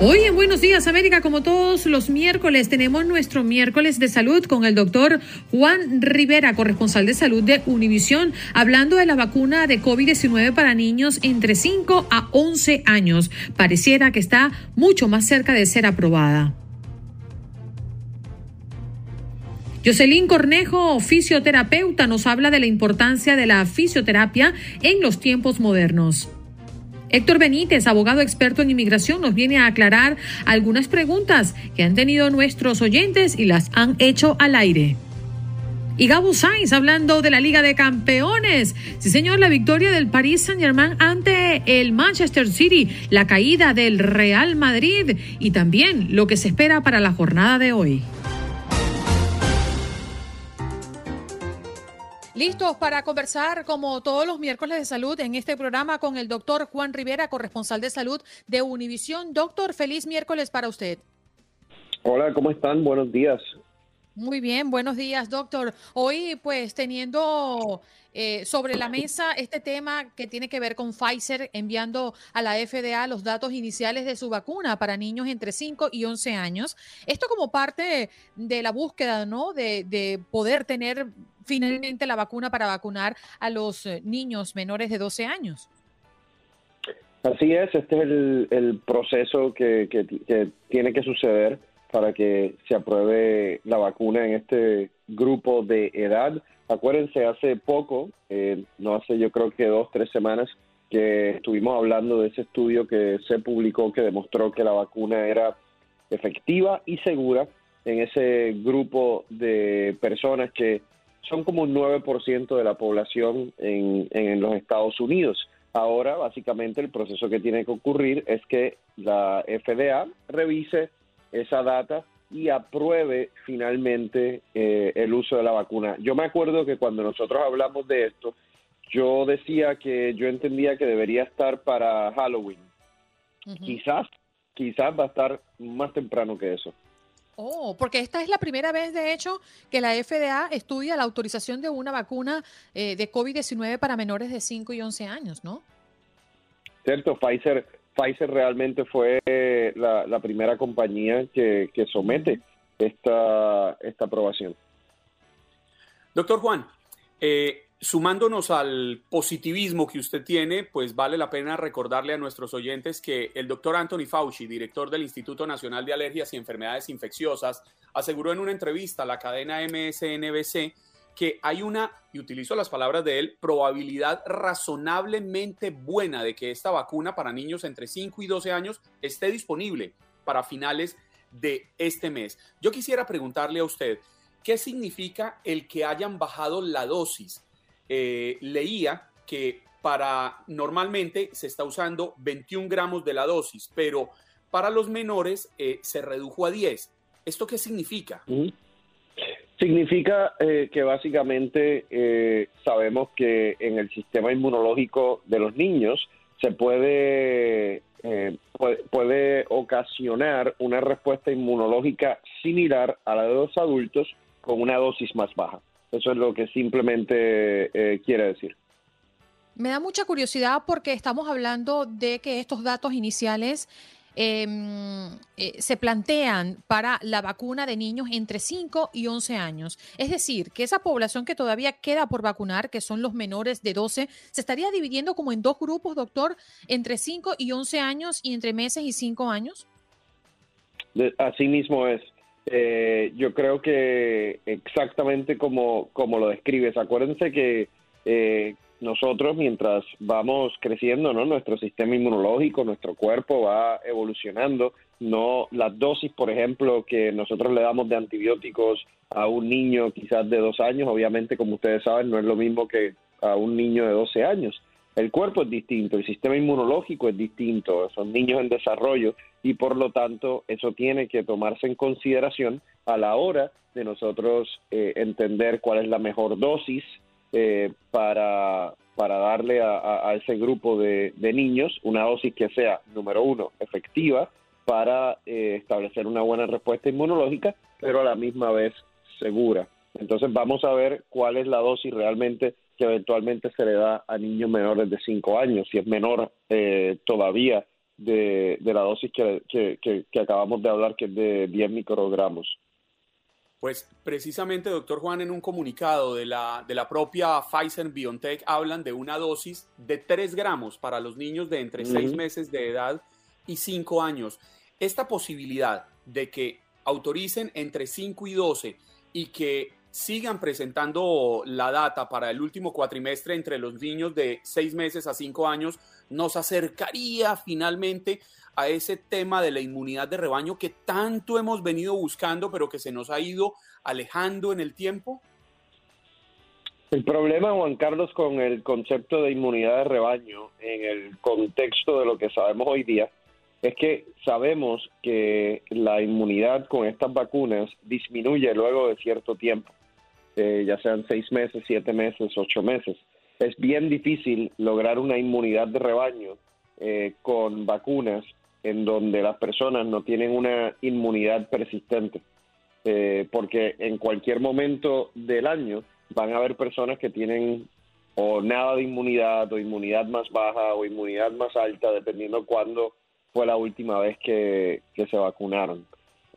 Hoy en Buenos Días América, como todos los miércoles, tenemos nuestro miércoles de salud con el doctor Juan Rivera, corresponsal de salud de Univisión, hablando de la vacuna de COVID-19 para niños entre 5 a 11 años. Pareciera que está mucho más cerca de ser aprobada. Jocelyn Cornejo, fisioterapeuta, nos habla de la importancia de la fisioterapia en los tiempos modernos. Héctor Benítez, abogado experto en inmigración, nos viene a aclarar algunas preguntas que han tenido nuestros oyentes y las han hecho al aire. Y Gabo Sainz hablando de la Liga de Campeones. Sí, señor, la victoria del Paris Saint-Germain ante el Manchester City, la caída del Real Madrid y también lo que se espera para la jornada de hoy. Listos para conversar como todos los miércoles de salud en este programa con el doctor Juan Rivera, corresponsal de salud de Univisión. Doctor, feliz miércoles para usted. Hola, ¿cómo están? Buenos días. Muy bien, buenos días, doctor. Hoy, pues, teniendo eh, sobre la mesa este tema que tiene que ver con Pfizer enviando a la FDA los datos iniciales de su vacuna para niños entre 5 y 11 años. Esto como parte de la búsqueda, ¿no? De, de poder tener finalmente la vacuna para vacunar a los eh, niños menores de 12 años. Así es, este es el, proceso que, tiene que suceder para que se apruebe la vacuna en este grupo de edad. Acuérdense, hace poco, eh, no hace yo creo que dos, tres semanas, que estuvimos hablando de ese estudio que se publicó que demostró que la vacuna era efectiva y segura en ese grupo de personas que son como un 9% de la población en, en los Estados Unidos. Ahora, básicamente, el proceso que tiene que ocurrir es que la FDA revise esa data y apruebe finalmente eh, el uso de la vacuna. Yo me acuerdo que cuando nosotros hablamos de esto, yo decía que yo entendía que debería estar para Halloween. Quizás, quizás va a estar más temprano que eso. Oh, porque esta es la primera vez, de hecho, que la FDA estudia la autorización de una vacuna eh, de COVID-19 para menores de 5 y 11 años, ¿no? Cierto, Pfizer, Pfizer realmente fue la, primera compañía que, que somete esta, esta aprobación. Doctor Juan, eh, Sumándonos al positivismo que usted tiene, pues vale la pena recordarle a nuestros oyentes que el doctor Anthony Fauci, director del Instituto Nacional de Alergias y Enfermedades Infecciosas, aseguró en una entrevista a la cadena MSNBC que hay una, y utilizo las palabras de él, probabilidad razonablemente buena de que esta vacuna para niños entre 5 y 12 años esté disponible para finales de este mes. Yo quisiera preguntarle a usted, ¿qué significa el que hayan bajado la dosis? Eh, leía que para normalmente se está usando 21 gramos de la dosis, pero para los menores eh, se redujo a 10. ¿Esto qué significa? Significa eh, que básicamente sabemos que en el sistema inmunológico de los niños se puede, puede, puede, ocasionar una respuesta inmunológica similar a la de los adultos con una dosis más baja. Eso es lo que simplemente eh, quiere decir. Me da mucha curiosidad porque estamos hablando de que estos datos iniciales em, eh, se plantean para la vacuna de niños entre 5 y 11 años. Es decir, que esa población que todavía queda por vacunar, que son los menores de 12, se estaría dividiendo como en dos grupos, doctor, entre 5 y 11 años y entre meses y 5 años. así mismo es. Eh, yo creo que exactamente como, como lo describes, acuérdense que eh, nosotros mientras vamos creciendo, ¿no? Nuestro sistema inmunológico, nuestro cuerpo va evolucionando. No las dosis, por ejemplo, que nosotros le damos de antibióticos a un niño quizás de dos años, obviamente, como ustedes saben, no es lo mismo que a un niño de 12 años. El cuerpo es distinto, el sistema inmunológico es distinto, son niños en desarrollo y por lo tanto eso tiene que tomarse en consideración a la hora de nosotros eh, entender cuál es la mejor dosis eh, para, para darle a, ese grupo de, niños una dosis que sea, número uno, efectiva para eh, establecer una buena respuesta inmunológica, pero a la misma vez segura. Entonces vamos a ver cuál es la dosis realmente que eventualmente se le da a niños menores de 5 años, si es menor eh, todavía de, la dosis que, que acabamos de hablar, que es de 10 microgramos. Pues precisamente, doctor Juan, en un comunicado de la, de la propia Pfizer BioNTech hablan de una dosis de 3 gramos para los niños de entre 6 meses de edad y 5 años. Esta posibilidad de que autoricen entre 5 y 12 y que sigan presentando la data para el último cuatrimestre entre los niños de 6 meses a 5 años nos acercaría finalmente a ese tema de la inmunidad de rebaño que tanto hemos venido buscando, pero que se nos ha ido alejando en el tiempo? El problema, Juan Carlos, con el concepto de inmunidad de rebaño en el contexto de lo que sabemos hoy día, es que sabemos que la inmunidad con estas vacunas disminuye luego de cierto tiempo, eh, ya sean seis meses, siete meses, ocho meses. Es bien difícil lograr una inmunidad de rebaño eh, con vacunas en donde las personas no tienen una inmunidad persistente, eh, porque en cualquier momento del año van a haber personas que tienen o nada de inmunidad o inmunidad más baja o inmunidad más alta, dependiendo cuándo fue la última vez que, se vacunaron.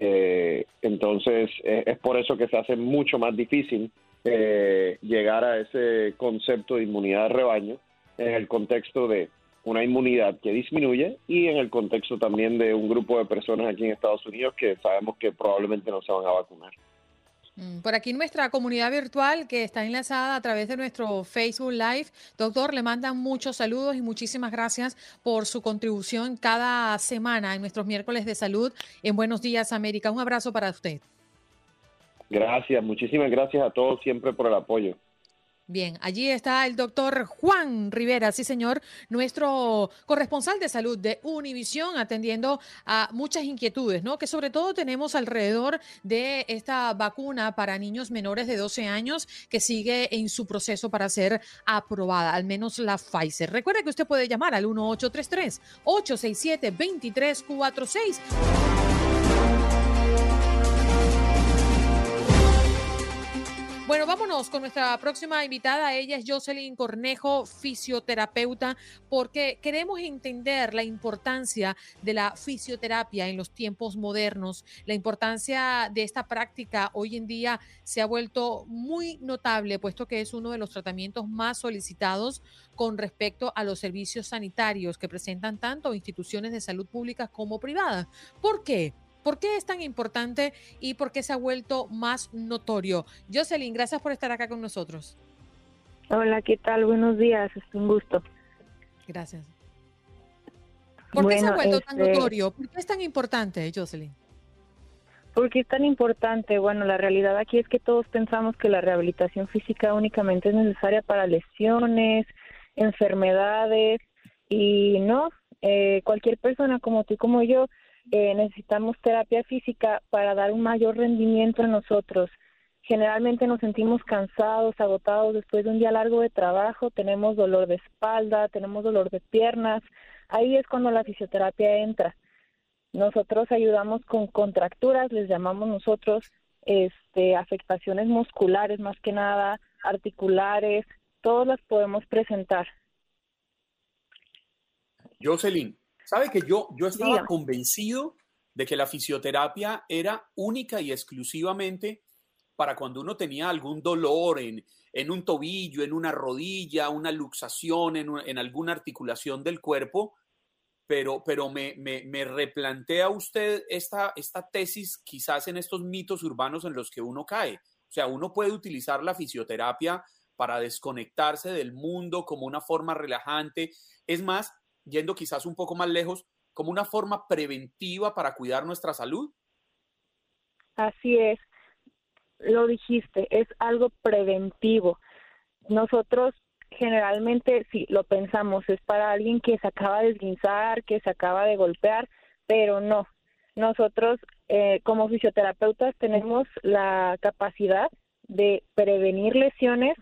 Eh, entonces, es por eso que se hace mucho más difícil eh, llegar a ese concepto de inmunidad de rebaño en el contexto de una inmunidad que disminuye y en el contexto también de un grupo de personas aquí en Estados Unidos que sabemos que probablemente no se van a vacunar. Mm, por aquí nuestra comunidad virtual que está enlazada a través de nuestro Facebook Live. Doctor, le mandan muchos saludos y muchísimas gracias por su contribución cada semana en nuestros miércoles de salud en Buenos Días América. Un abrazo para usted. Gracias, muchísimas gracias a todos siempre por el apoyo. Bien, allí está el doctor Juan Rivera, sí señor, nuestro corresponsal de salud de Univisión, atendiendo a muchas inquietudes, ¿no? Que sobre todo tenemos alrededor de esta vacuna para niños menores de 12 años que sigue en su proceso para ser aprobada, al menos la Pfizer. Recuerde que usted puede llamar al 1833 Bueno, vámonos con nuestra próxima invitada. Ella es Jocelyn Cornejo, fisioterapeuta, porque queremos entender la importancia de la fisioterapia en los tiempos modernos. La importancia de esta práctica hoy en día se ha vuelto muy notable, puesto que es uno de los tratamientos más solicitados con respecto a los servicios sanitarios que presentan tanto instituciones de salud públicas como privadas. ¿Por qué? ¿Por qué es tan importante y por qué se ha vuelto más notorio? Jocelyn, gracias por estar acá con nosotros. Hola, ¿qué tal? Buenos días, es un gusto. Gracias. ¿Por qué se ha vuelto tan este notorio? ¿Por qué es tan importante, Jocelyn? Porque es tan importante? Bueno, la realidad aquí es que todos pensamos que la rehabilitación física únicamente es necesaria para lesiones, enfermedades y no, eh, cualquier persona como tú y como yo eh, necesitamos terapia física para dar un mayor rendimiento a nosotros. Generalmente nos sentimos cansados, agotados después de un día largo de trabajo, tenemos dolor de espalda, tenemos dolor de piernas. Ahí es cuando la fisioterapia entra. Nosotros ayudamos con contracturas, les llamamos nosotros este, afectaciones musculares más que nada, articulares, todas las podemos presentar. Jocelyn, Sabe que yo, yo estaba convencido de que la fisioterapia era única y exclusivamente para cuando uno tenía algún dolor en, en un tobillo, en una rodilla, una luxación, en, en alguna articulación del cuerpo, pero, pero me, me, me, replantea usted esta, esta tesis quizás en estos mitos urbanos en los que uno cae. O sea, uno puede utilizar la fisioterapia para desconectarse del mundo como una forma relajante. Es más, yendo quizás un poco más lejos, como una forma preventiva para cuidar nuestra salud. Así es, lo dijiste, es algo preventivo. Nosotros generalmente, si lo pensamos, es para alguien que se acaba de esguinzar, que se acaba de golpear, pero no. Nosotros, eh, como fisioterapeutas, tenemos la capacidad de prevenir lesiones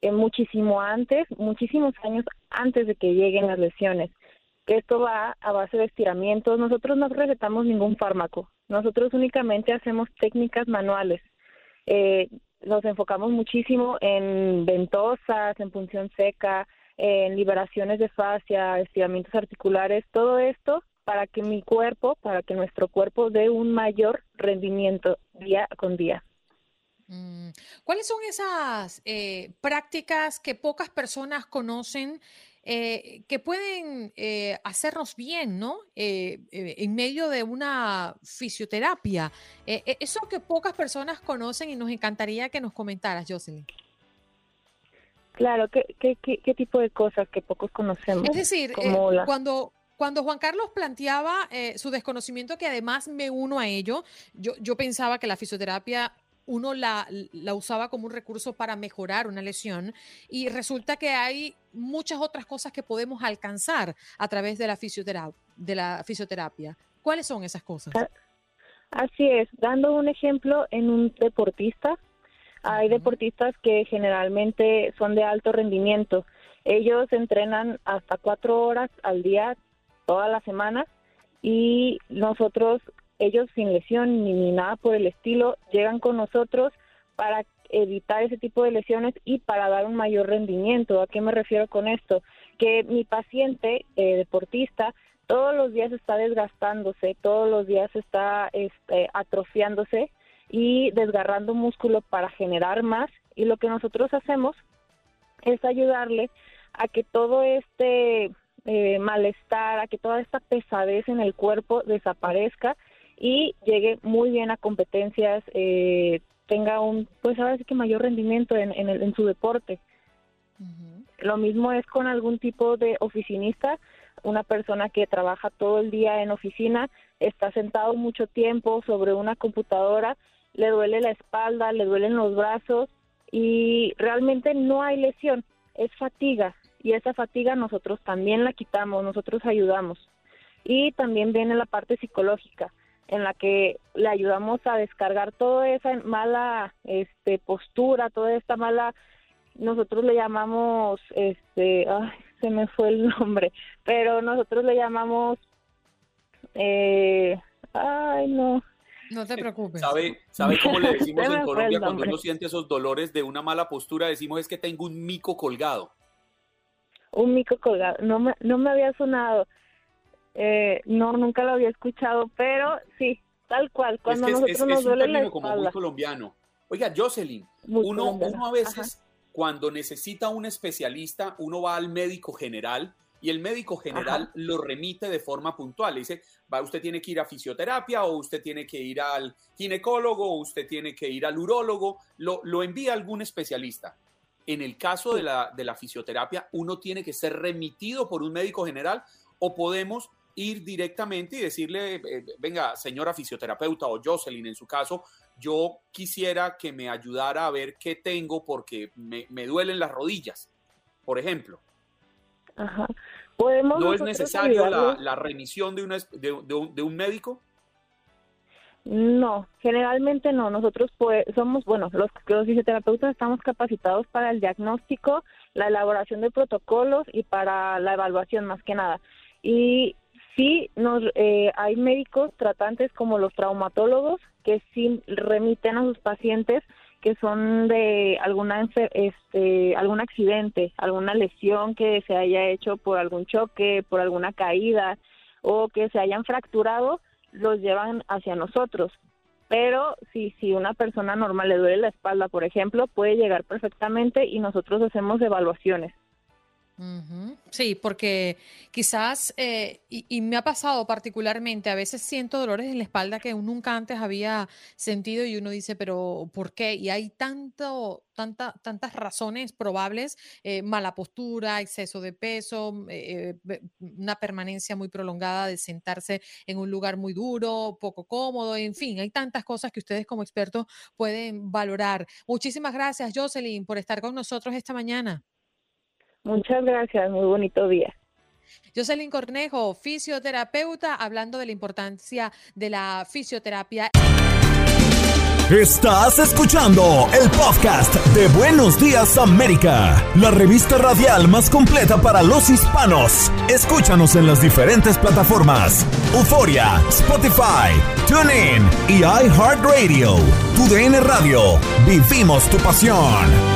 eh, muchísimo antes, muchísimos años antes de que lleguen las lesiones. Esto va a base de estiramientos. Nosotros no recetamos ningún fármaco. Nosotros únicamente hacemos técnicas manuales. Eh, nos enfocamos muchísimo en ventosas, en punción seca, en liberaciones de fascia, estiramientos articulares, todo esto para que mi cuerpo, para que nuestro cuerpo dé un mayor rendimiento día con día. Mm, ¿Cuáles son esas eh, prácticas que pocas personas conocen eh, que pueden eh, hacernos bien, ¿no? en medio de una fisioterapia. eso que pocas personas conocen y nos encantaría que nos comentaras, Jocelyn. Claro, ¿qué, qué, qué, tipo de cosas que pocos conocemos? Es decir, cuando, cuando Juan Carlos planteaba su desconocimiento, que además me uno a ello, yo, yo pensaba que la fisioterapia uno la, usaba como un recurso para mejorar una lesión y resulta que hay muchas otras cosas que podemos alcanzar a través de la fisioterapia. De la fisioterapia. ¿Cuáles son esas cosas? Ah, así es, dando un ejemplo en un deportista, hay deportistas que generalmente son de alto rendimiento. Ellos entrenan hasta cuatro horas al día, toda la semana, y nosotros ellos sin lesión ni, nada por el estilo llegan con nosotros para evitar ese tipo de lesiones y para dar un mayor rendimiento. ¿A qué me refiero con esto? Que mi paciente eh, deportista todos los días está desgastándose, todos los días está este, atrofiándose y desgarrando músculo para generar más y lo que nosotros hacemos es ayudarle a que todo este eh, malestar, a que toda esta pesadez en el cuerpo desaparezca y llegue muy bien a competencias, eh, tenga un, pues ahora sí que mayor rendimiento en, en, en su deporte. Lo mismo es con algún tipo de oficinista, una persona que trabaja todo el día en oficina, está sentado mucho tiempo sobre una computadora, le duele la espalda, le duelen los brazos y realmente no hay lesión, es fatiga y esa fatiga nosotros también la quitamos, nosotros ayudamos. Y también viene la parte psicológica en la que le ayudamos a descargar toda esa mala este postura, toda esta mala nosotros le llamamos este ay, se me fue el nombre, pero nosotros le llamamos eh, ay no no te preocupes. ¿Sabe, ¿Sabe cómo le decimos en Colombia cuando uno siente esos dolores de una mala postura? Decimos es que tengo un mico colgado. Un mico colgado. No me, no me había sonado. Eh, no, nunca lo había escuchado, pero sí, tal cual. Cuando nosotros nos duele la como muy colombiano. Oiga, Jocelyn, uno, uno, a veces cuando necesita un especialista, uno va al médico general y el médico general lo remite de forma puntual. Le dice, va, usted tiene que ir a fisioterapia o usted tiene que ir al ginecólogo o usted tiene que ir al urólogo, lo, lo envía algún especialista. En el caso de la, de la fisioterapia, uno tiene que ser remitido por un médico general o podemos ir directamente y decirle, eh, venga, señora fisioterapeuta o Jocelyn en su caso, yo quisiera que me ayudara a ver qué tengo porque me, duelen las rodillas, por ejemplo. Ajá. ¿Podemos ¿No es necesario la, remisión de, una, de, un, de, un, médico? No, generalmente no. Nosotros pues, somos, bueno, los, los fisioterapeutas estamos capacitados para el diagnóstico, la elaboración de protocolos y para la evaluación más que nada. Y Sí, nos, eh, hay médicos tratantes como los traumatólogos que sí remiten a sus pacientes que son de alguna este algún accidente, alguna lesión que se haya hecho por algún choque, por alguna caída o que se hayan fracturado, los llevan hacia nosotros. Pero si si una persona normal le duele la espalda, por ejemplo, puede llegar perfectamente y nosotros hacemos evaluaciones. Sí, porque quizás, eh, y, me ha pasado particularmente, a veces siento dolores en la espalda que nunca antes había sentido y uno dice, pero ¿por qué? Y hay tanto, tanta, tantas razones probables, eh, mala postura, exceso de peso, eh, una permanencia muy prolongada de sentarse en un lugar muy duro, poco cómodo, en fin, hay tantas cosas que ustedes como expertos pueden valorar. Muchísimas gracias, Jocelyn, por estar con nosotros esta mañana. Muchas gracias, muy bonito día. Jocelyn Cornejo, fisioterapeuta, hablando de la importancia de la fisioterapia. Estás escuchando el podcast de Buenos Días América, la revista radial más completa para los hispanos. Escúchanos en las diferentes plataformas: Euforia, Spotify, TuneIn y iHeartRadio. Tu DN Radio. Vivimos tu pasión.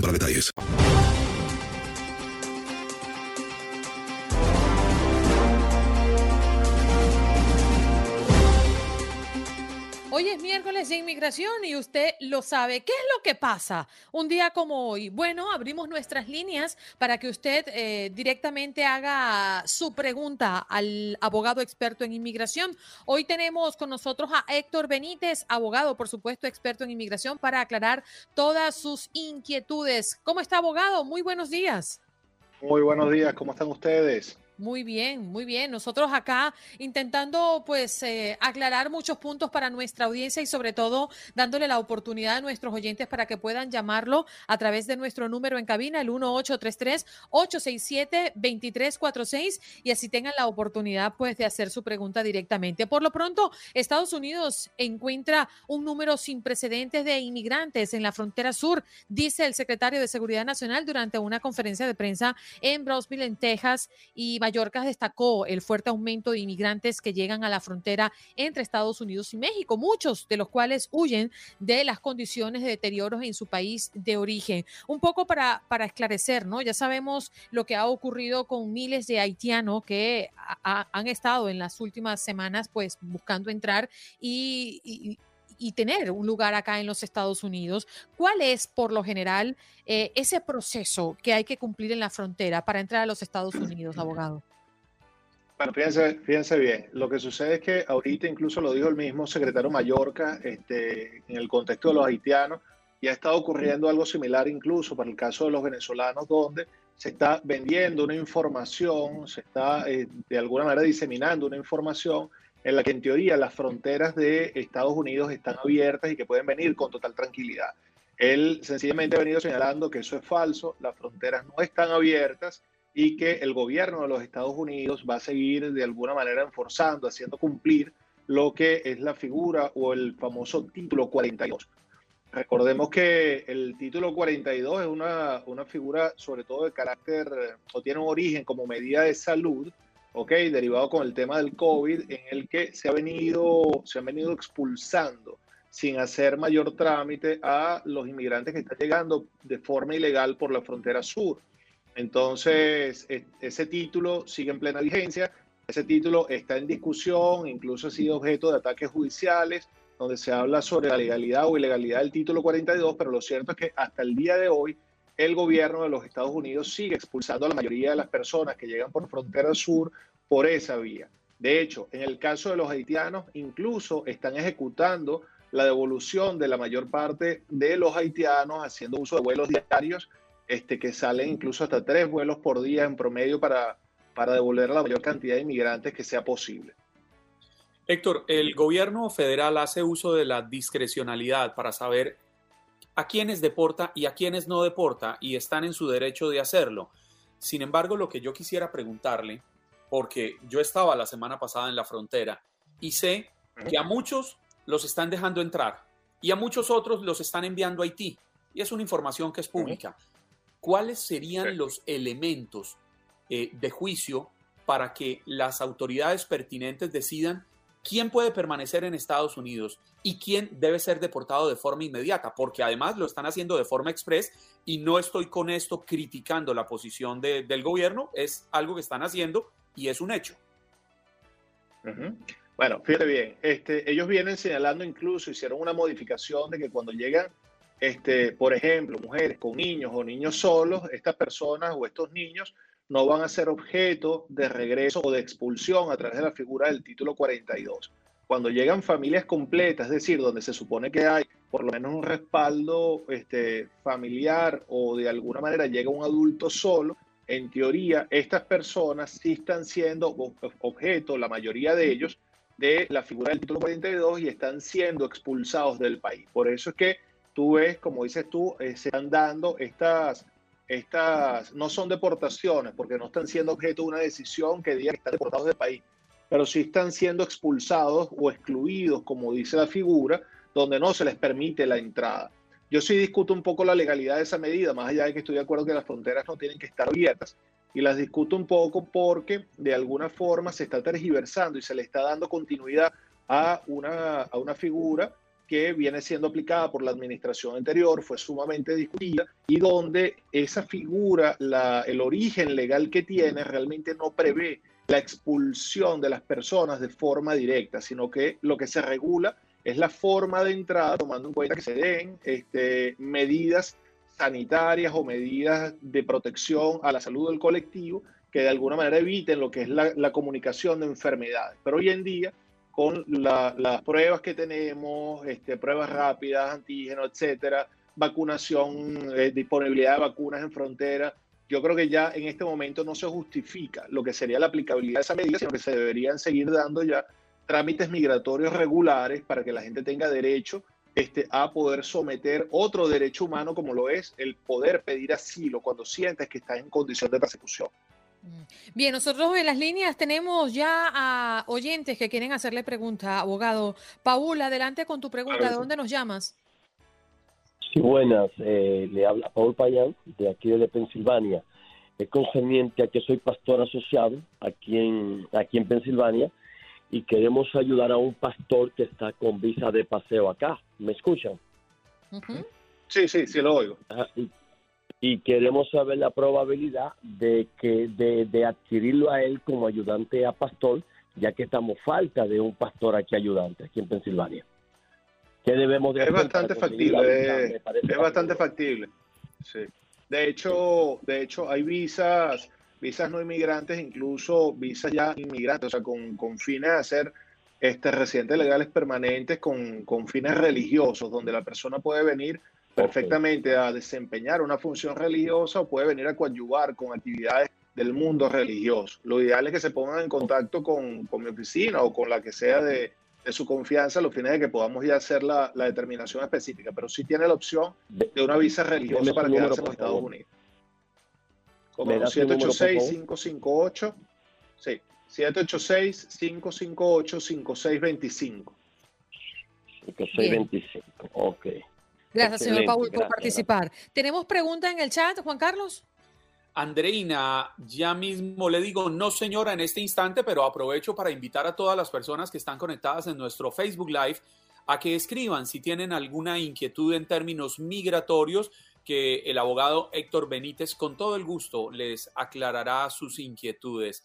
para detalles. De inmigración y usted lo sabe. ¿Qué es lo que pasa un día como hoy? Bueno, abrimos nuestras líneas para que usted eh, directamente haga su pregunta al abogado experto en inmigración. Hoy tenemos con nosotros a Héctor Benítez, abogado, por supuesto, experto en inmigración, para aclarar todas sus inquietudes. ¿Cómo está, abogado? Muy buenos días. Muy buenos días, ¿cómo están ustedes? Muy bien, muy bien. Nosotros acá intentando pues eh, aclarar muchos puntos para nuestra audiencia y sobre todo dándole la oportunidad a nuestros oyentes para que puedan llamarlo a través de nuestro número en cabina, el 1833-867-2346 y así tengan la oportunidad pues de hacer su pregunta directamente. Por lo pronto, Estados Unidos encuentra un número sin precedentes de inmigrantes en la frontera sur, dice el secretario de Seguridad Nacional durante una conferencia de prensa en Brownsville, en Texas y Mallorca destacó el fuerte aumento de inmigrantes que llegan a la frontera entre Estados Unidos y México, muchos de los cuales huyen de las condiciones de deterioro en su país de origen. Un poco para, para esclarecer, ¿no? Ya sabemos lo que ha ocurrido con miles de haitianos que han estado en las últimas semanas pues buscando entrar y y tener un lugar acá en los Estados Unidos. ¿Cuál es, por lo general, eh, ese proceso que hay que cumplir en la frontera para entrar a los Estados Unidos, abogado? Bueno, fíjense, fíjense bien, lo que sucede es que ahorita incluso lo dijo el mismo secretario Mallorca, este, en el contexto de los haitianos, y ha estado ocurriendo algo similar incluso para el caso de los venezolanos, donde se está vendiendo una información, se está eh, de alguna manera diseminando una información en la que en teoría las fronteras de Estados Unidos están abiertas y que pueden venir con total tranquilidad. Él sencillamente ha venido señalando que eso es falso, las fronteras no están abiertas y que el gobierno de los Estados Unidos va a seguir de alguna manera enforzando, haciendo cumplir lo que es la figura o el famoso título 42. Recordemos que el título 42 es una, una figura sobre todo de carácter o tiene un origen como medida de salud ¿ok? Derivado con el tema del COVID, en el que se, ha venido, se han venido expulsando sin hacer mayor trámite a los inmigrantes que están llegando de forma ilegal por la frontera sur. Entonces, ese título sigue en plena vigencia, ese título está en discusión, incluso ha sido objeto de ataques judiciales, donde se habla sobre la legalidad o ilegalidad del título 42, pero lo cierto es que hasta el día de hoy el gobierno de los Estados Unidos sigue expulsando a la mayoría de las personas que llegan por frontera sur por esa vía. De hecho, en el caso de los haitianos, incluso están ejecutando la devolución de la mayor parte de los haitianos haciendo uso de vuelos diarios, este, que salen incluso hasta tres vuelos por día en promedio para, para devolver la mayor cantidad de inmigrantes que sea posible. Héctor, el gobierno federal hace uso de la discrecionalidad para saber a quiénes deporta y a quiénes no deporta y están en su derecho de hacerlo. Sin embargo, lo que yo quisiera preguntarle, porque yo estaba la semana pasada en la frontera y sé que a muchos los están dejando entrar y a muchos otros los están enviando a Haití. Y es una información que es pública. ¿cuáles serían los elementos eh, de juicio para que las autoridades pertinentes decidan quién puede permanecer en Estados Unidos y quién debe ser deportado de forma inmediata, porque además lo están haciendo de forma express y no estoy con esto criticando la posición del gobierno, es algo que están haciendo y es un hecho. Bueno, fíjate bien, este, ellos vienen señalando incluso, hicieron una modificación de que cuando llegan, este, por ejemplo, mujeres con niños o niños solos, estas personas o estos niños no van a ser objeto de regreso o de expulsión a través de la figura del título 42. Cuando llegan familias completas, es decir, donde se supone que hay por lo menos un respaldo este, familiar o de alguna manera llega un adulto solo, en teoría estas personas sí están siendo objeto, la mayoría de ellos, de la figura del título 42 y están siendo expulsados del país. Por eso es que tú ves, como dices tú, eh, se están dando estas estas no son deportaciones porque no están siendo objeto de una decisión que diga que están deportados del país, pero sí están siendo expulsados o excluidos, como dice la figura, donde no se les permite la entrada. Yo sí discuto un poco la legalidad de esa medida, más allá de que estoy de acuerdo que las fronteras no tienen que estar abiertas, y las discuto un poco porque de alguna forma se está tergiversando y se le está dando continuidad a una, a una figura que viene siendo aplicada por la administración anterior, fue sumamente discutida y donde esa figura, la, el origen legal que tiene, realmente no prevé la expulsión de las personas de forma directa, sino que lo que se regula es la forma de entrada, tomando en cuenta que se den este, medidas sanitarias o medidas de protección a la salud del colectivo que de alguna manera eviten lo que es la, la comunicación de enfermedades. Pero hoy en día con las pruebas que tenemos, este, pruebas rápidas, antígenos, etcétera, vacunación, eh, disponibilidad de vacunas en frontera. Yo creo que ya en este momento no se justifica lo que sería la aplicabilidad de esa medida, sino que se deberían seguir dando ya trámites migratorios regulares para que la gente tenga derecho este, a poder someter otro derecho humano como lo es el poder pedir asilo cuando sientes que estás en condición de persecución. Mm. Bien, nosotros en las líneas tenemos ya a oyentes que quieren hacerle pregunta, abogado. Paul, adelante con tu pregunta. ¿De dónde nos llamas? Sí, buenas. Eh, le habla Paul Payán, de aquí de Pensilvania. Es concerniente a que soy pastor asociado aquí en, aquí en Pensilvania y queremos ayudar a un pastor que está con visa de paseo acá. ¿Me escuchan? Sí, sí, sí lo oigo y queremos saber la probabilidad de que de, adquirirlo a él como ayudante a pastor, ya que estamos falta de un pastor aquí ayudante aquí en Pensilvania. ¿Qué debemos de es bastante factible, es, bastante factible. Sí. De hecho, de hecho hay visas, visas no inmigrantes, incluso visas ya inmigrantes, o sea, con, con fines de hacer este, residentes legales permanentes con, con fines religiosos, donde la persona puede venir perfectamente a desempeñar una función religiosa o puede venir a coadyuvar con actividades del mundo religioso. Lo ideal es que se pongan en contacto con, mi oficina o con la que sea de, su confianza a los fines de que podamos ya hacer la, determinación específica, pero sí tiene la opción de una visa religiosa para quedarse en los Estados Unidos. Como 786-558, sí, 786-558-5625. 5625, ok. Gracias, señor Paul, por participar. ¿Tenemos pregunta en el chat, Juan Carlos? Andreina, ya mismo le digo no señora en este instante, pero aprovecho para invitar a todas las personas que están conectadas en nuestro Facebook Live a que escriban si tienen alguna inquietud en términos migratorios, que el abogado Héctor Benítez con todo el gusto les aclarará sus inquietudes.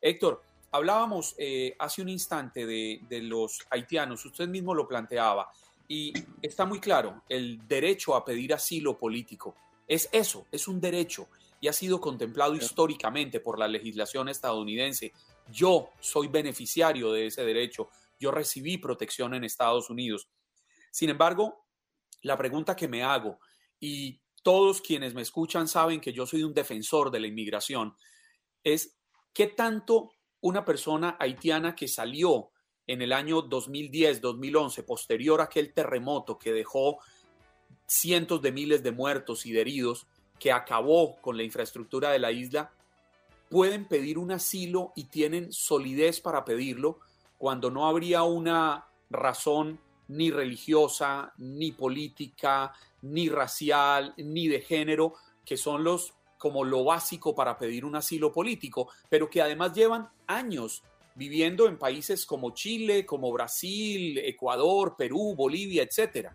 Héctor, hablábamos eh, hace un instante de, de los haitianos, usted mismo lo planteaba. Y está muy claro, el derecho a pedir asilo político es eso, es un derecho y ha sido contemplado históricamente por la legislación estadounidense. Yo soy beneficiario de ese derecho, yo recibí protección en Estados Unidos. Sin embargo, la pregunta que me hago, y todos quienes me escuchan saben que yo soy un defensor de la inmigración, es qué tanto una persona haitiana que salió en el año 2010-2011, posterior a aquel terremoto que dejó cientos de miles de muertos y de heridos, que acabó con la infraestructura de la isla, pueden pedir un asilo y tienen solidez para pedirlo cuando no habría una razón ni religiosa, ni política, ni racial, ni de género que son los como lo básico para pedir un asilo político, pero que además llevan años viviendo en países como Chile, como Brasil, Ecuador, Perú, Bolivia, etcétera.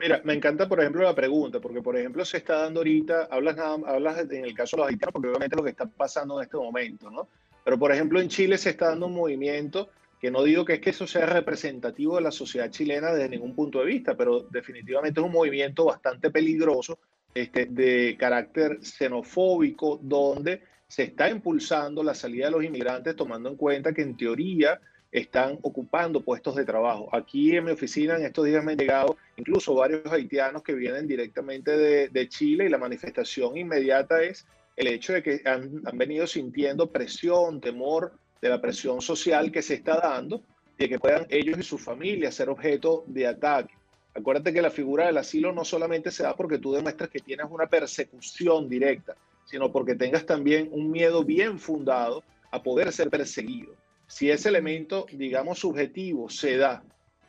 Mira, me encanta, por ejemplo, la pregunta, porque, por ejemplo, se está dando ahorita, hablas, en el caso de los haitianos, porque obviamente lo que está pasando en este momento, ¿no? Pero, por ejemplo, en Chile se está dando un movimiento que no digo que es que eso sea representativo de la sociedad chilena desde ningún punto de vista, pero definitivamente es un movimiento bastante peligroso este, de carácter xenofóbico, donde se está impulsando la salida de los inmigrantes tomando en cuenta que en teoría están ocupando puestos de trabajo. Aquí en mi oficina en estos días me han llegado incluso varios haitianos que vienen directamente de, Chile y la manifestación inmediata es el hecho de que han, venido sintiendo presión, temor de la presión social que se está dando, de que puedan ellos y sus familias ser objeto de ataque. Acuérdate que la figura del asilo no solamente se da porque tú demuestras que tienes una persecución directa, sino porque tengas también un miedo bien fundado a poder ser perseguido. Si ese elemento, digamos, subjetivo se da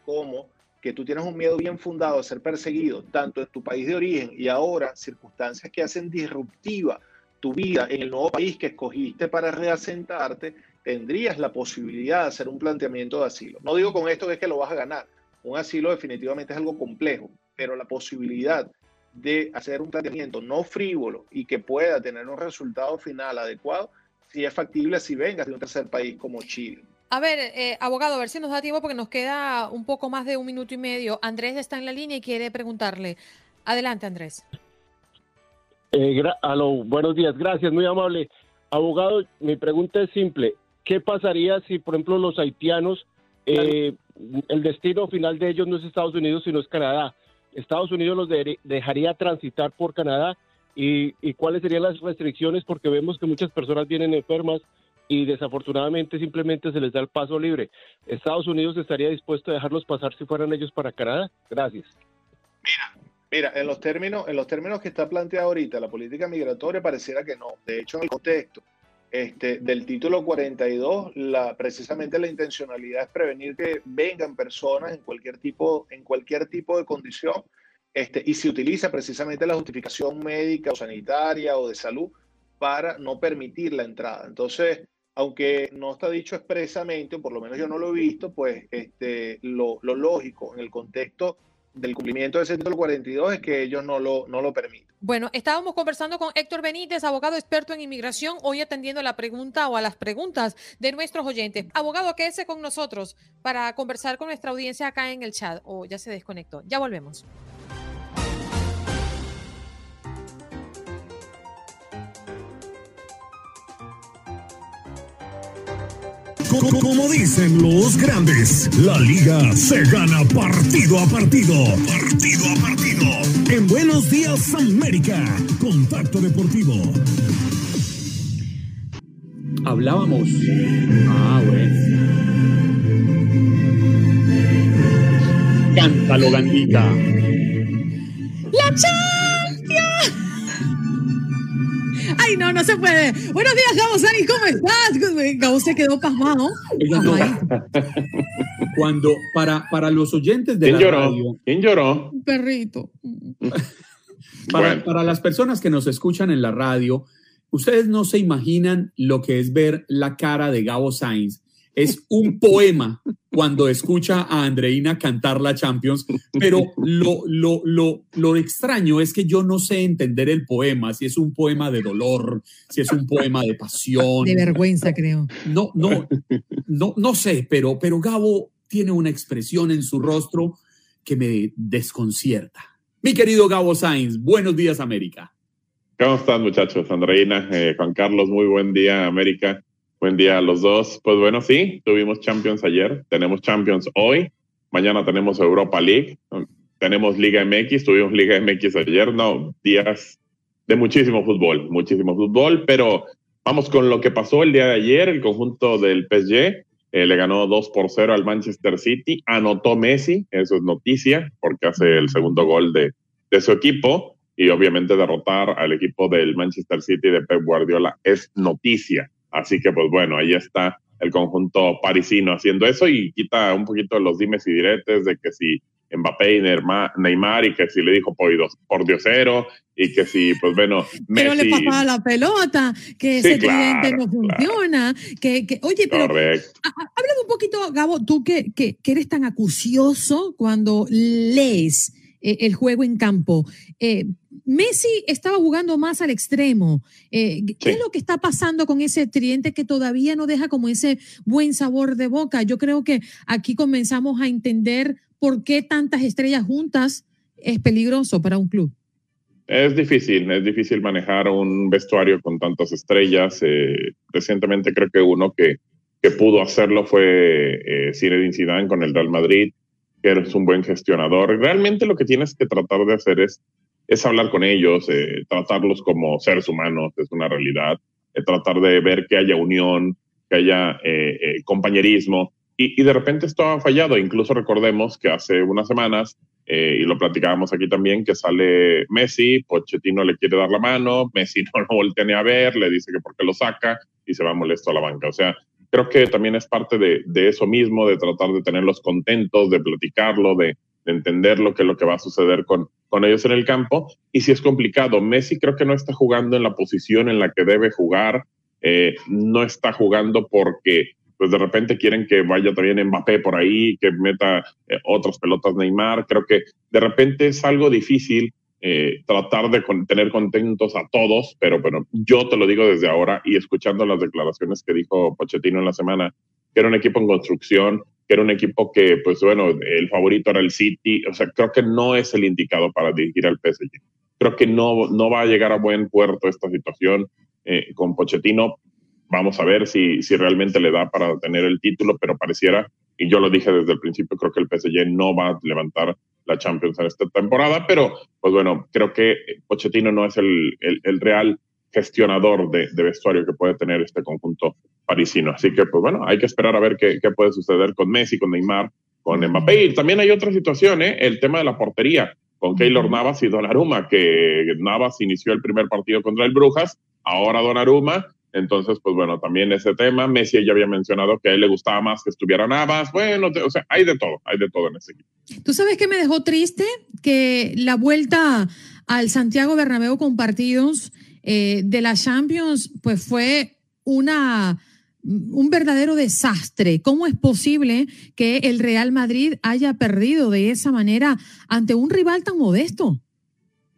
como que tú tienes un miedo bien fundado a ser perseguido, tanto en tu país de origen y ahora circunstancias que hacen disruptiva tu vida en el nuevo país que escogiste para reasentarte, tendrías la posibilidad de hacer un planteamiento de asilo. No digo con esto que es que lo vas a ganar, un asilo definitivamente es algo complejo, pero la posibilidad de hacer un planteamiento no frívolo y que pueda tener un resultado final adecuado, si es factible si vengas de un tercer país como Chile. A ver, eh, abogado, a ver si nos da tiempo porque nos queda un poco más de un minuto y medio. Andrés está en la línea y quiere preguntarle. Adelante, Andrés. Eh, buenos días, gracias, muy amable. Abogado, mi pregunta es simple. ¿Qué pasaría si, por ejemplo, los haitianos eh, el destino final de ellos no es Estados Unidos, sino es Canadá. Estados Unidos los dejaría transitar por Canadá y, cuáles serían las restricciones porque vemos que muchas personas vienen enfermas y desafortunadamente simplemente se les da el paso libre. Estados Unidos estaría dispuesto a dejarlos pasar si fueran ellos para Canadá. Gracias. Mira, mira, en los términos, en los términos que está planteada ahorita la política migratoria pareciera que no. De hecho, en el contexto este, del título 42, la, precisamente la intencionalidad es prevenir que vengan personas en cualquier tipo, en cualquier tipo de condición, este, y se utiliza precisamente la justificación médica o sanitaria o de salud para no permitir la entrada. Entonces, aunque no está dicho expresamente, o por lo menos yo no lo he visto, pues este, lo lógico en el contexto del cumplimiento de ese título 42 es que ellos no lo, no lo permiten. Bueno, estábamos conversando con Héctor Benítez, abogado experto en inmigración, hoy atendiendo a la pregunta o a las preguntas de nuestros oyentes. Abogado, quédese con nosotros para conversar con nuestra audiencia acá en el chat. O oh, ya se desconectó. Ya volvemos. Como dicen los grandes, la liga se gana partido a partido. Partido a partido. En Buenos Días América, Contacto Deportivo. Hablábamos. Ah, bueno. Cántalo, Gandita. La Ay, no, no se puede. Buenos días, Gabo Sani, ¿cómo estás? Gabo se quedó pasmado. Cuando, para, para los oyentes de ¿Quién la lloró? radio. ¿Quién lloró? Un perrito. Para, Bueno. para las personas que nos escuchan en la radio, ustedes no se imaginan lo que es ver la cara de Gabo Sainz. Es un poema cuando escucha a Andreina cantar la Champions, pero lo, lo, lo, lo extraño es que yo no sé entender el poema, si es un poema de dolor, si es un poema de pasión. De vergüenza, creo. No, no, no, no sé, pero, pero Gabo tiene una expresión en su rostro que me desconcierta. Mi querido Gabo Sainz, buenos días, América. ¿Cómo están, muchachos? Andreina, eh, Juan Carlos, muy buen día, América. Buen día a los dos. Pues bueno, sí, tuvimos Champions ayer, tenemos Champions hoy, mañana tenemos Europa League, tenemos Liga MX, tuvimos Liga MX ayer, no, días de muchísimo fútbol, muchísimo fútbol, pero vamos con lo que pasó el día de ayer, el conjunto del PSG eh, le ganó 2 por 0 al Manchester City, anotó Messi, eso es noticia, porque hace el segundo gol de, de su equipo, y obviamente derrotar al equipo del Manchester City de Pep Guardiola es noticia. Así que, pues bueno, ahí está el conjunto parisino haciendo eso y quita un poquito los dimes y diretes de que si Mbappé y Neymar y que si le dijo por, por diosero y que si, pues bueno, Messi... Pero le pasaba la pelota, que ese cliente no funciona, que, que, oye, pero háblame un poquito, Gabo, tú que, que, que eres tan acucioso cuando lees eh, el juego en campo. Eh, Messi estaba jugando más al extremo. Eh, ¿Qué es lo que está pasando con ese triente que todavía no deja como ese buen sabor de boca? Yo creo que aquí comenzamos a entender por qué tantas estrellas juntas es peligroso para un club. Es difícil, es difícil manejar un vestuario con tantas estrellas. recientemente creo que uno que, que pudo hacerlo fue eh, Zinedine Zidane con el Real Madrid que eres un buen gestionador. Realmente lo que tienes que tratar de hacer es, es hablar con ellos, eh, tratarlos como seres humanos, es una realidad, eh, tratar de ver que haya unión, que haya eh, compañerismo. Y, y, de repente esto ha fallado. Incluso recordemos que hace unas semanas, y lo platicábamos aquí también, que sale Messi, Pochettino le quiere dar la mano, Messi no lo voltea ni a ver, le dice que por qué lo saca y se va molesto a la banca. O sea, creo que también es parte de, de, eso mismo, de tratar de tenerlos contentos, de platicarlo, de, de, entender lo que lo que va a suceder con, con ellos en el campo. Y si es complicado, Messi creo que no está jugando en la posición en la que debe jugar, eh, no está jugando porque pues de repente quieren que vaya también Mbappé por ahí, que meta eh, otras pelotas Neymar. Creo que de repente es algo difícil eh, tratar de tener contentos a todos, pero bueno, yo te lo digo desde ahora y escuchando las declaraciones que dijo Pochettino en la semana, que era un equipo en construcción, que era un equipo que, pues bueno, el favorito era el City, o sea, creo que no es el indicado para dirigir al PSG. Creo que no, no va a llegar a buen puerto esta situación eh, con Pochettino. Vamos a ver si, si realmente le da para tener el título, pero pareciera, y yo lo dije desde el principio, creo que el PSG no va a levantar la Champions en esta temporada, pero pues bueno, creo que Pochettino no es el, el, real gestionador de, de, vestuario que puede tener este conjunto parisino. Así que pues bueno, hay que esperar a ver qué, qué puede suceder con Messi, con Neymar, con Mbappé. Y también hay otra situación, ¿eh? el tema de la portería con Keylor Navas y Donnarumma, que Navas inició el primer partido contra el Brujas, ahora Donnarumma entonces, pues bueno, también ese tema. Messi ya había mencionado que a él le gustaba más que estuviera Navas. Bueno, o sea, hay de todo, hay de todo en ese equipo. ¿Tú sabes qué me dejó triste? Que la vuelta al Santiago Bernabéu con partidos eh, de la Champions, pues fue una un verdadero desastre. ¿Cómo es posible que el Real Madrid haya perdido de esa manera ante un rival tan modesto?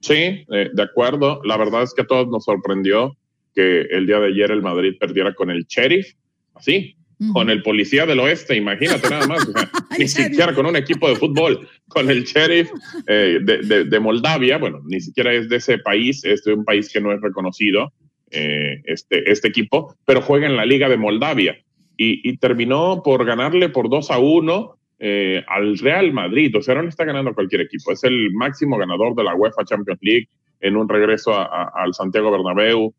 Sí, eh, de acuerdo. La verdad es que a todos nos sorprendió que el día de ayer el Madrid perdiera con el sheriff, así, con el policía del oeste, imagínate nada más, ni siquiera con un equipo de fútbol, con el sheriff eh, de, Moldavia, bueno, ni siquiera es de ese país, es de un país que no es reconocido, eh, este, este equipo, pero juega en la Liga de Moldavia. Y, terminó por ganarle por 2 a 1 eh, al Real Madrid, o sea, no le está ganando cualquier equipo, es el máximo ganador de la UEFA Champions League en un regreso al Santiago Bernabéu,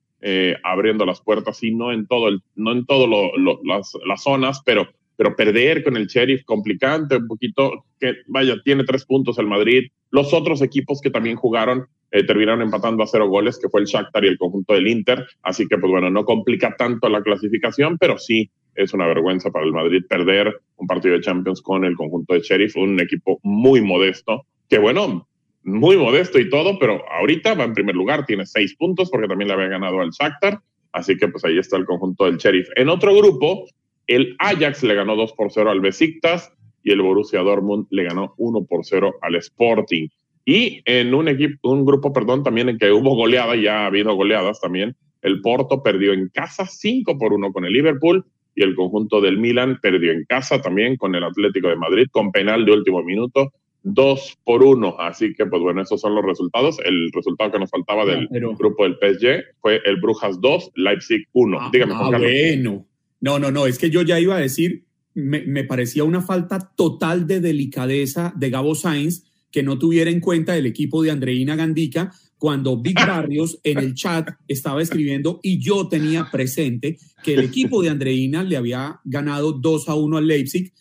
abriendo las puertas y no en todo el, no en todo las, las, zonas, pero, pero perder con el Sheriff complicante, un poquito que vaya, tiene tres puntos el Madrid. Los otros equipos que también jugaron eh, terminaron empatando a cero goles, que fue el Shakhtar y el conjunto del Inter. Así que, pues bueno, no complica tanto la clasificación, pero sí es una vergüenza para el Madrid perder un partido de Champions con el conjunto de Sheriff, un equipo muy modesto, que bueno, muy modesto y todo, pero ahorita va en primer lugar, tiene seis puntos porque también le había ganado al Shakhtar, así que pues ahí está el conjunto del Sheriff. En otro grupo, el Ajax le ganó 2 por 0 al Besiktas y el Borussia Dortmund le ganó 1 por 0 al Sporting. Y en un equipo, un grupo, perdón, también en que hubo goleada, ya ha habido goleadas también, el Porto perdió en casa 5 por 1 con el Liverpool y el conjunto del Milan perdió en casa también con el Atlético de Madrid con penal de último minuto dos por uno. Así que, pues bueno, esos son los resultados. El resultado que nos faltaba del grupo del PSG fue el Brujas 2, Leipzig 1. Ah, Dígame, ah, bueno. No, no, no, es que yo ya iba a decir, me, me, parecía una falta total de delicadeza de Gabo Sainz que no tuviera en cuenta el equipo de Andreina Gandica cuando Big Barrios en el chat estaba escribiendo y yo tenía presente que el equipo de Andreina le había ganado 2 a 1 al Leipzig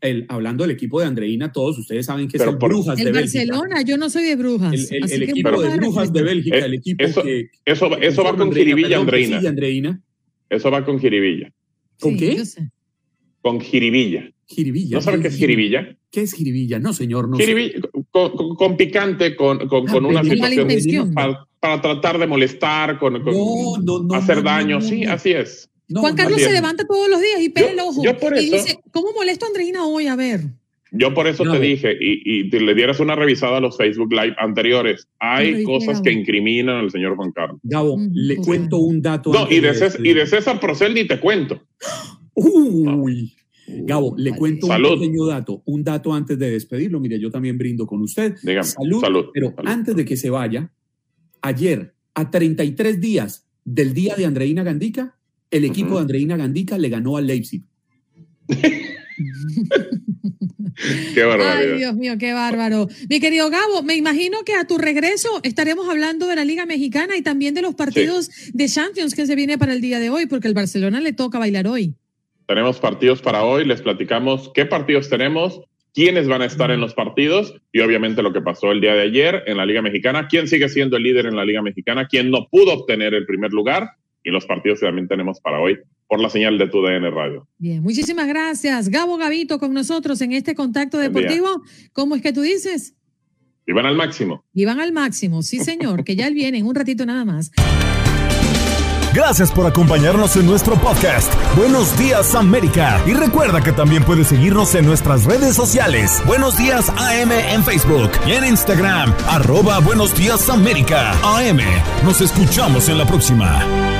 el, hablando del equipo de Andreina, todos ustedes saben que es el Brujas de Bélgica. Barcelona, yo no soy de Brujas. El, equipo de Brujas de Bélgica, el equipo eso, que, Eso, eso va con Jiribilla, Andreina. Andreina. Eso va con Jiribilla. ¿Con qué? Con Jiribilla. Jiribilla. ¿No sabe qué es jiribilla? ¿Qué es jiribilla? No, señor. No jiribilla, con, picante, con, con, ah, una situación para, para, tratar de molestar, con, hacer daño. sí, así es. Juan Carlos se levanta todos los días y pega el ojo. y dice, ¿cómo molesto a Andreina hoy? A ver. Yo por eso te dije, y, y le dieras una revisada a los Facebook Live anteriores. Hay cosas que incriminan al señor Juan Carlos. Gabo, le cuento un dato. No, y de, César, y de César Procel ni te cuento. Uy. Gabo, le cuento un pequeño dato, un dato antes de despedirlo. Mire, yo también brindo con usted. Dígame, salud, Pero antes de que se vaya, ayer, a 33 días del día de Andreina Gandica, el equipo de Andreina Gandica le ganó al Leipzig. qué barbaridad. Ay, Dios mío, qué bárbaro. Mi querido Gabo, me imagino que a tu regreso estaremos hablando de la Liga Mexicana y también de los partidos de Champions que se viene para el día de hoy, porque el Barcelona le toca bailar hoy. Tenemos partidos para hoy, les platicamos qué partidos tenemos, quiénes van a estar en los partidos y obviamente lo que pasó el día de ayer en la Liga Mexicana, quién sigue siendo el líder en la Liga Mexicana, quién no pudo obtener el primer lugar y los partidos que también tenemos para hoy por la señal de tu DN Radio. Bien, muchísimas gracias. Gabo Gavito con nosotros en este contacto deportivo. ¿Cómo es que tú dices? Iban al máximo. Iban al máximo, sí señor, que ya él viene en un ratito nada más. Gracias por acompañarnos en nuestro podcast. Buenos días América. Y recuerda que también puedes seguirnos en nuestras redes sociales. Buenos días AM en Facebook y en Instagram. Arroba Buenos días América. AM. Nos escuchamos en la próxima.